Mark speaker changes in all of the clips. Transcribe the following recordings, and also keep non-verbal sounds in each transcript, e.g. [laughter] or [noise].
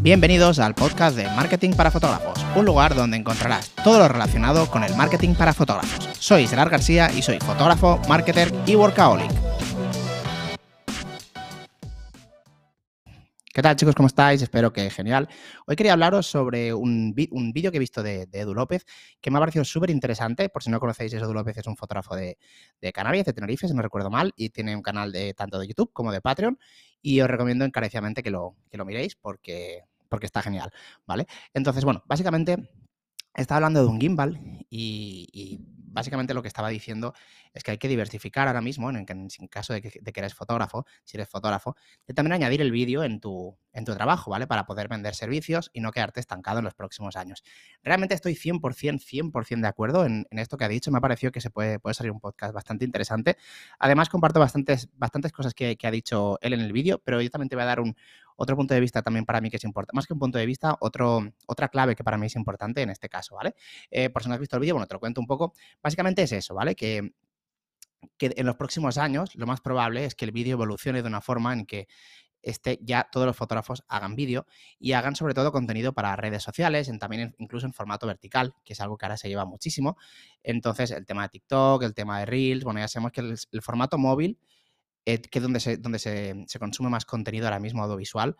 Speaker 1: Bienvenidos al podcast de Marketing para Fotógrafos, un lugar donde encontrarás todo lo relacionado con el marketing para fotógrafos. Soy Gerard García y soy fotógrafo, marketer y workaholic. ¿Qué tal chicos? ¿Cómo estáis? Espero que genial. Hoy quería hablaros sobre un, vídeo que he visto de, Edu López que me ha parecido súper interesante. Por si no conocéis, Edu López es un fotógrafo de, Canarias, de Tenerife, si no recuerdo mal, y tiene un canal tanto de YouTube como de Patreon. Y os recomiendo encarecidamente que lo, que lo miréis porque, porque está genial, ¿vale? Entonces, bueno, básicamente estaba hablando de un gimbal y básicamente lo que estaba diciendo es que hay que diversificar ahora mismo, en, caso de que, eres fotógrafo, si eres fotógrafo, de también añadir el vídeo en tu, en tu trabajo, ¿vale? Para poder vender servicios y no quedarte estancado en los próximos años. Realmente estoy 100%, 100% de acuerdo en, esto que ha dicho. Me ha parecido que se puede, puede salir un podcast bastante interesante. Además, comparto bastantes, bastantes cosas que, ha dicho él en el vídeo, pero yo también te voy a dar un, otro punto de vista también para mí que es importante. Más que un punto de vista, otro, otra clave que para mí es importante en este caso, ¿vale? Eh, por si no has visto el vídeo, bueno, te lo cuento un poco. Básicamente es eso, ¿vale? Que que en los próximos años lo más probable es que el vídeo evolucione de una forma en que este, ya todos los fotógrafos hagan vídeo y hagan sobre todo contenido para redes sociales, en, también incluso en formato vertical, que es algo que ahora se lleva muchísimo. Entonces, el tema de TikTok, el tema de Reels, bueno, ya sabemos que el, formato móvil, eh, que es donde, se, donde se, consume más contenido ahora mismo audiovisual,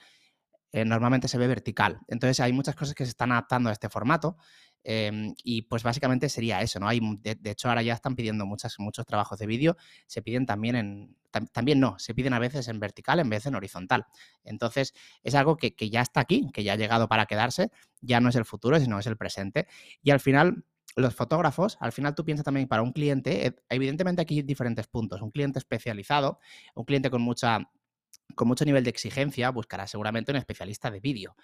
Speaker 1: eh, normalmente se ve vertical. Entonces, hay muchas cosas que se están adaptando a este formato Em, y pues básicamente sería eso, ¿no? Hay, de, hecho, ahora ya están pidiendo muchos trabajos de vídeo, se piden también en, también no, se piden a veces en vertical en vez de en horizontal. Entonces, es algo que, que, ya está aquí, que ya ha llegado para quedarse, ya no es el futuro, sino es el presente. Y al final, los fotógrafos, al final tú piensas también para un cliente, eh, evidentemente aquí hay diferentes puntos, un cliente especializado, un cliente con mucha con mucho nivel de exigencia buscará seguramente un especialista de vídeo.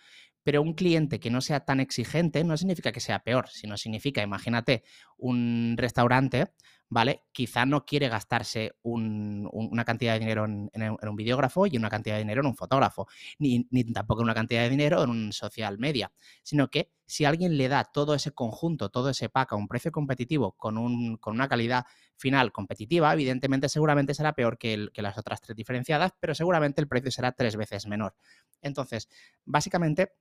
Speaker 1: Pero un cliente que no sea tan exigente no significa que sea peor, sino significa, imagínate, un restaurante ¿vale? Quizá no quiere gastarse una cantidad de dinero en, un videógrafo y una cantidad de dinero en un fotógrafo, ni, tampoco una cantidad de dinero en un social media, sino que si alguien le da todo ese conjunto, todo ese pack a un precio competitivo con, una calidad final competitiva, evidentemente seguramente será peor que las otras tres diferenciadas, pero seguramente el precio será tres veces menor. Entonces, básicamente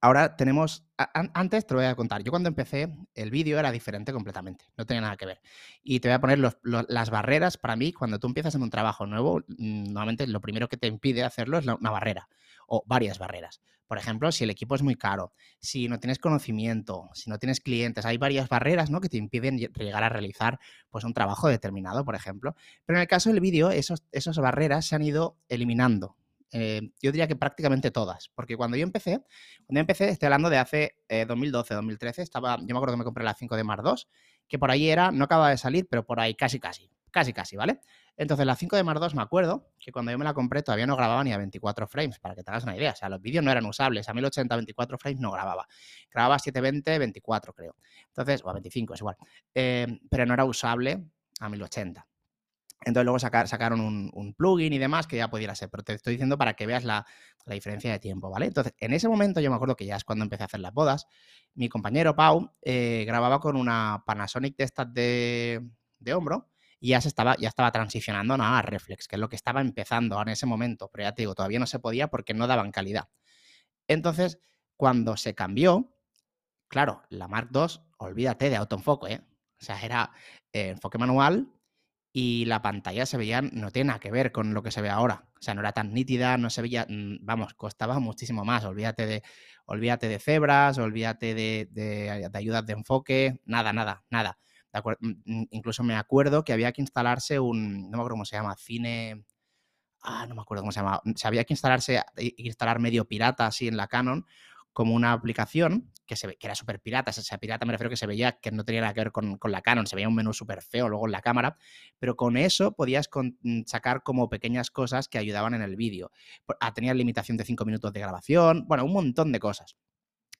Speaker 1: Ahora tenemos, antes te lo voy a contar, yo cuando empecé el vídeo era diferente completamente, no tenía nada que ver. Y te voy a poner las barreras para mí, cuando tú empiezas en un trabajo nuevo, mm, normalmente lo primero que te impide hacerlo es una barrera o varias barreras. Por ejemplo, si el equipo es muy caro, si no tienes conocimiento, si no tienes clientes, hay varias barreras ¿no? que te impiden llegar a realizar pues, un trabajo determinado, por ejemplo. Pero en el caso del vídeo, esas barreras se han ido eliminando eh, yo diría que prácticamente todas, porque cuando yo empecé, cuando yo empecé, estoy hablando de hace 2012, eh, 2013, estaba, yo me acuerdo que me compré la 5 de Mar 2, que por ahí era, no acaba de salir, pero por ahí casi, casi, casi, casi, ¿vale? Entonces la 5 de Mar 2 me acuerdo que cuando yo me la compré todavía no grababa ni a 24 frames, para que te hagas una idea, o sea, los vídeos no eran usables, a 1080 24 frames no grababa, grababa 720, 24 creo, entonces, o a 25 es igual, eh, pero no era usable a 1080. Entonces luego sacaron un, plugin y demás que ya pudiera ser, pero te estoy diciendo para que veas la, diferencia de tiempo, ¿vale? Entonces, en ese momento yo me acuerdo que ya es cuando empecé a hacer las bodas, mi compañero Pau eh, grababa con una Panasonic de estas de, hombro y ya, se estaba, ya estaba transicionando a reflex, que es lo que estaba empezando en ese momento, pero ya te digo, todavía no se podía porque no daban calidad. Entonces, cuando se cambió, claro, la Mark II, olvídate de autoenfoque, ¿eh? O sea, era eh, enfoque manual y la pantalla se veía, no tiene nada que ver con lo que se ve ahora. O sea, no era tan nítida, no se veía, mm, vamos, costaba muchísimo más. Olvídate de, olvídate de cebras, olvídate de, de, ayudas de enfoque, nada, nada, nada. Mm, mm, incluso me acuerdo que había que instalarse un, no me acuerdo cómo se llama, cine, ah, no me acuerdo cómo se llama, se había que instalarse, instalar medio pirata así en la Canon, como una aplicación que, se, era súper pirata. O sea, pirata me refiero que se veía que no tenía nada que ver con, la Canon, se veía un menú súper feo luego en la cámara, pero con eso podías mm, sacar como pequeñas cosas que ayudaban en el vídeo. Ah, tenía limitación de 5 minutos de grabación, bueno, un montón de cosas.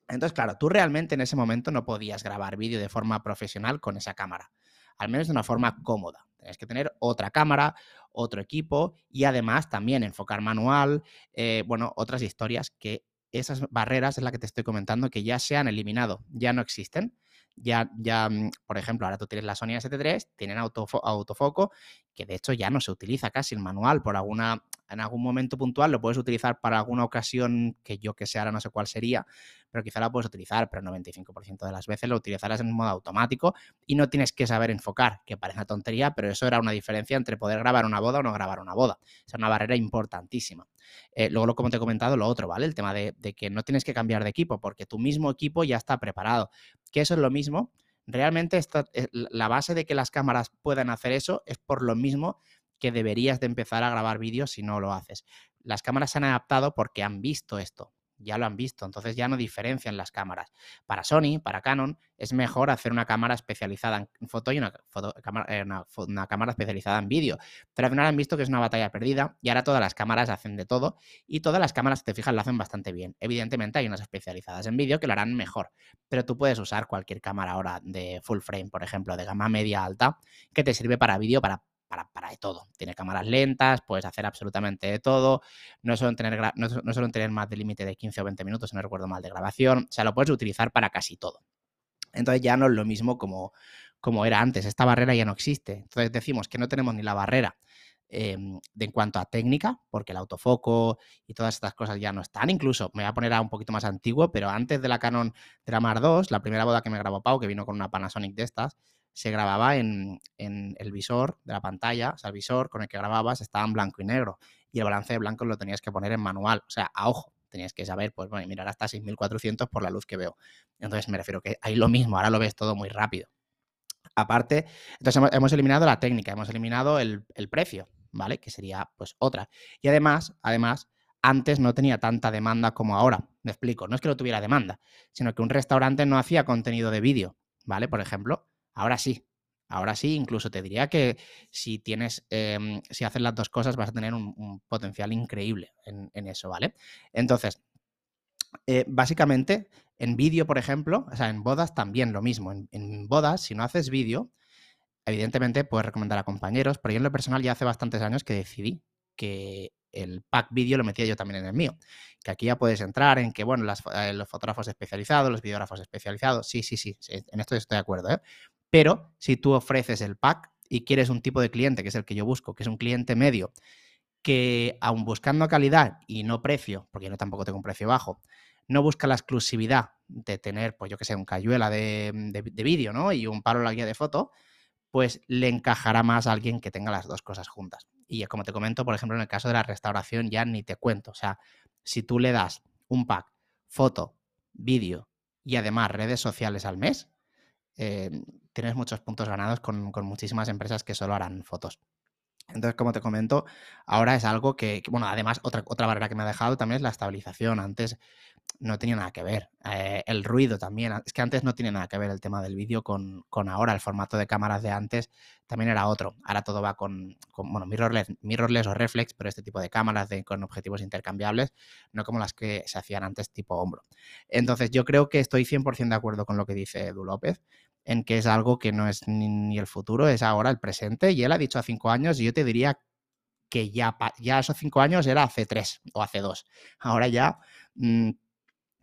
Speaker 1: Entonces, claro, tú realmente en ese momento no podías grabar vídeo de forma profesional con esa cámara, al menos de una forma cómoda. Tenías que tener otra cámara, otro equipo y además también enfocar manual, eh, bueno, otras historias que esas barreras es la que te estoy comentando que ya se han eliminado, ya no existen. Ya, ya, mm, por ejemplo, ahora tú tienes la Sony S7 III, tienen autofoco, que de hecho ya no se utiliza casi el manual por alguna, en algún momento puntual lo puedes utilizar para alguna ocasión que yo que sé, ahora no sé cuál sería, pero quizá la puedes utilizar, pero el 95% de las veces lo utilizarás en modo automático y no tienes que saber enfocar, que parece una tontería, pero eso era una diferencia entre poder grabar una boda o no grabar una boda. Es una barrera importantísima. Eh, luego, como te he comentado, lo otro, ¿vale? El tema de, que no tienes que cambiar de equipo porque tu mismo equipo ya está preparado. Que eso es lo mismo realmente eh, la base de que las cámaras puedan hacer eso es por lo mismo que deberías de empezar a grabar vídeos si no lo haces. Las cámaras se han adaptado porque han visto esto ya lo han visto, entonces ya no diferencian las cámaras. Para Sony, para Canon, es mejor hacer una cámara especializada en foto y una, eh, una, cámara especializada en vídeo. Pero al final han visto que es una batalla perdida y ahora todas las cámaras hacen de todo y todas las cámaras, si te fijas, lo hacen bastante bien. Evidentemente hay unas especializadas en vídeo que lo harán mejor, pero tú puedes usar cualquier cámara ahora de full frame, por ejemplo, de gama media alta, que te sirve para vídeo, para para, de todo. Tiene cámaras lentas, puedes hacer absolutamente de todo. No suelen tener, no, tener más de límite de 15 o 20 minutos, no recuerdo mal, de grabación. O sea, lo puedes utilizar para casi todo. Entonces ya no es lo mismo como, como era antes. Esta barrera ya no existe. Entonces decimos que no tenemos ni la barrera em, de en cuanto a técnica, porque el autofoco y todas estas cosas ya no están. Incluso me voy a poner a un poquito más antiguo, pero antes de la Canon de la Mar 2, la primera boda que me grabó Pau, que vino con una Panasonic de estas, se grababa en, el visor de la pantalla, o sea, el visor con el que grababas estaba en blanco y negro y el balance de blanco lo tenías que poner en manual, o sea, a ojo, tenías que saber, pues bueno, mirar hasta 6400 por la luz que veo. Entonces me refiero que ahí lo mismo, ahora lo ves todo muy rápido. Aparte, entonces hemos, eliminado la técnica, hemos eliminado el, el, precio, ¿vale? Que sería pues otra. Y además, además, antes no tenía tanta demanda como ahora. Me explico, no es que no tuviera demanda, sino que un restaurante no hacía contenido de vídeo, ¿vale? Por ejemplo, Ahora sí, ahora sí, incluso te diría que si tienes, em, si haces las dos cosas vas a tener un, potencial increíble en, eso, ¿vale? Entonces, eh, básicamente, en vídeo, por ejemplo, o sea, en bodas también lo mismo. En, bodas, si no haces vídeo, evidentemente puedes recomendar a compañeros, pero yo en lo personal ya hace bastantes años que decidí que el pack vídeo lo metía yo también en el mío. Que aquí ya puedes entrar en que, bueno, eh, los fotógrafos especializados, los videógrafos especializados, sí, sí, sí, en esto estoy de acuerdo, ¿eh? Pero si tú ofreces el pack y quieres un tipo de cliente, que es el que yo busco, que es un cliente medio, que aun buscando calidad y no precio, porque yo tampoco tengo un precio bajo, no busca la exclusividad de tener, pues yo que sé, un cayuela de, vídeo, ¿no? Y un palo en la guía de foto, pues le encajará más a alguien que tenga las dos cosas juntas. Y como te comento, por ejemplo, en el caso de la restauración ya ni te cuento. O sea, si tú le das un pack, foto, vídeo y además redes sociales al mes, eh, tienes muchos puntos ganados con, muchísimas empresas que solo harán fotos. Entonces, como te comento, ahora es algo que, bueno, además, otra, otra barrera que me ha dejado también es la estabilización. Antes no tenía nada que ver. Eh, el ruido también. Es que antes no tiene nada que ver el tema del vídeo con, ahora. El formato de cámaras de antes también era otro. Ahora todo va con, bueno, mirrorless, mirrorless o reflex, pero este tipo de cámaras con objetivos intercambiables, no como las que se hacían antes tipo hombro. Entonces, yo creo que estoy 100% de acuerdo con lo que dice Edu López, en que es algo que no es ni, el futuro, es ahora el presente. Y él ha dicho a cinco años, y yo te diría que ya, ya esos cinco años era hace tres o hace dos. Ahora ya... Mm,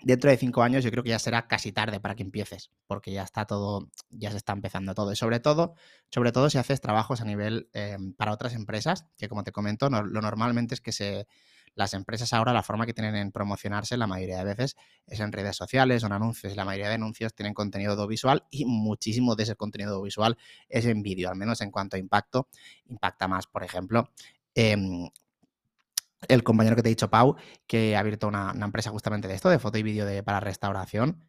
Speaker 1: dentro de cinco años yo creo que ya será casi tarde para que empieces, porque ya está todo, ya se está empezando todo. Y sobre todo, sobre todo si haces trabajos a nivel eh, para otras empresas, que como te comento, lo normalmente es que se, las empresas ahora la forma que tienen en promocionarse la mayoría de veces es en redes sociales en anuncios. La mayoría de anuncios tienen contenido audiovisual y muchísimo de ese contenido audiovisual es en vídeo, al menos en cuanto a impacto, impacta más, por ejemplo. Em, el compañero que te he dicho, Pau, que ha abierto una, empresa justamente de esto, de foto y vídeo para restauración,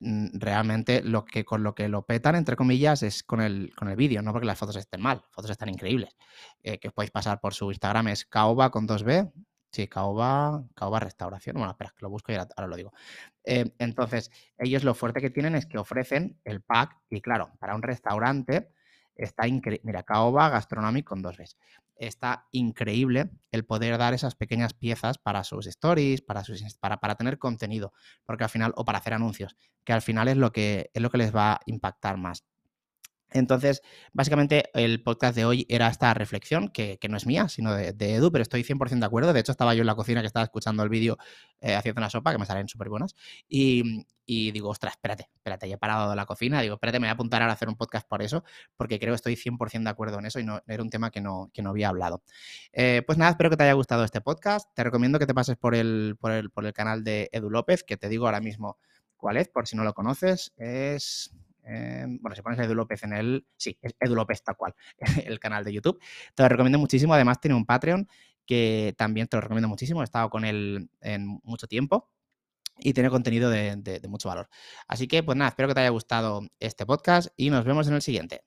Speaker 1: mm, realmente lo que con lo que lo petan, entre comillas, es con el, con el vídeo, no porque las fotos estén mal, fotos están increíbles. Eh, que os podéis pasar por su Instagram, es caoba con 2B, sí, caoba, caoba restauración, bueno, espera, que lo busco y ahora, lo digo. Eh, entonces, ellos lo fuerte que tienen es que ofrecen el pack, y claro, para un restaurante está increíble, mira, caoba gastronómico con 2Bs está increíble el poder dar esas pequeñas piezas para sus stories, para, sus, para, para tener contenido, porque al final, o para hacer anuncios, que al final es lo que, es lo que les va a impactar más. Entonces, básicamente el podcast de hoy era esta reflexión, que, no es mía, sino de, Edu, pero estoy 100% de acuerdo. De hecho, estaba yo en la cocina que estaba escuchando el vídeo eh, haciendo una sopa, que me salen súper buenas, y, digo, ostras, espérate, espérate, ya he parado la cocina, digo, espérate, me voy a apuntar ahora a hacer un podcast por eso, porque creo que estoy 100% de acuerdo en eso y no era un tema que no, que no había hablado. Eh, pues nada, espero que te haya gustado este podcast. Te recomiendo que te pases por el, por el, por el canal de Edu López, que te digo ahora mismo cuál es, por si no lo conoces. Es Em, bueno, si pones Edu López en el. Sí, es Edu López tal cual, [laughs] el canal de YouTube. Te lo recomiendo muchísimo. Además, tiene un Patreon que también te lo recomiendo muchísimo. He estado con él en mucho tiempo y tiene contenido de mucho valor. Así que, pues nada, espero que te haya gustado este podcast y nos vemos en el siguiente.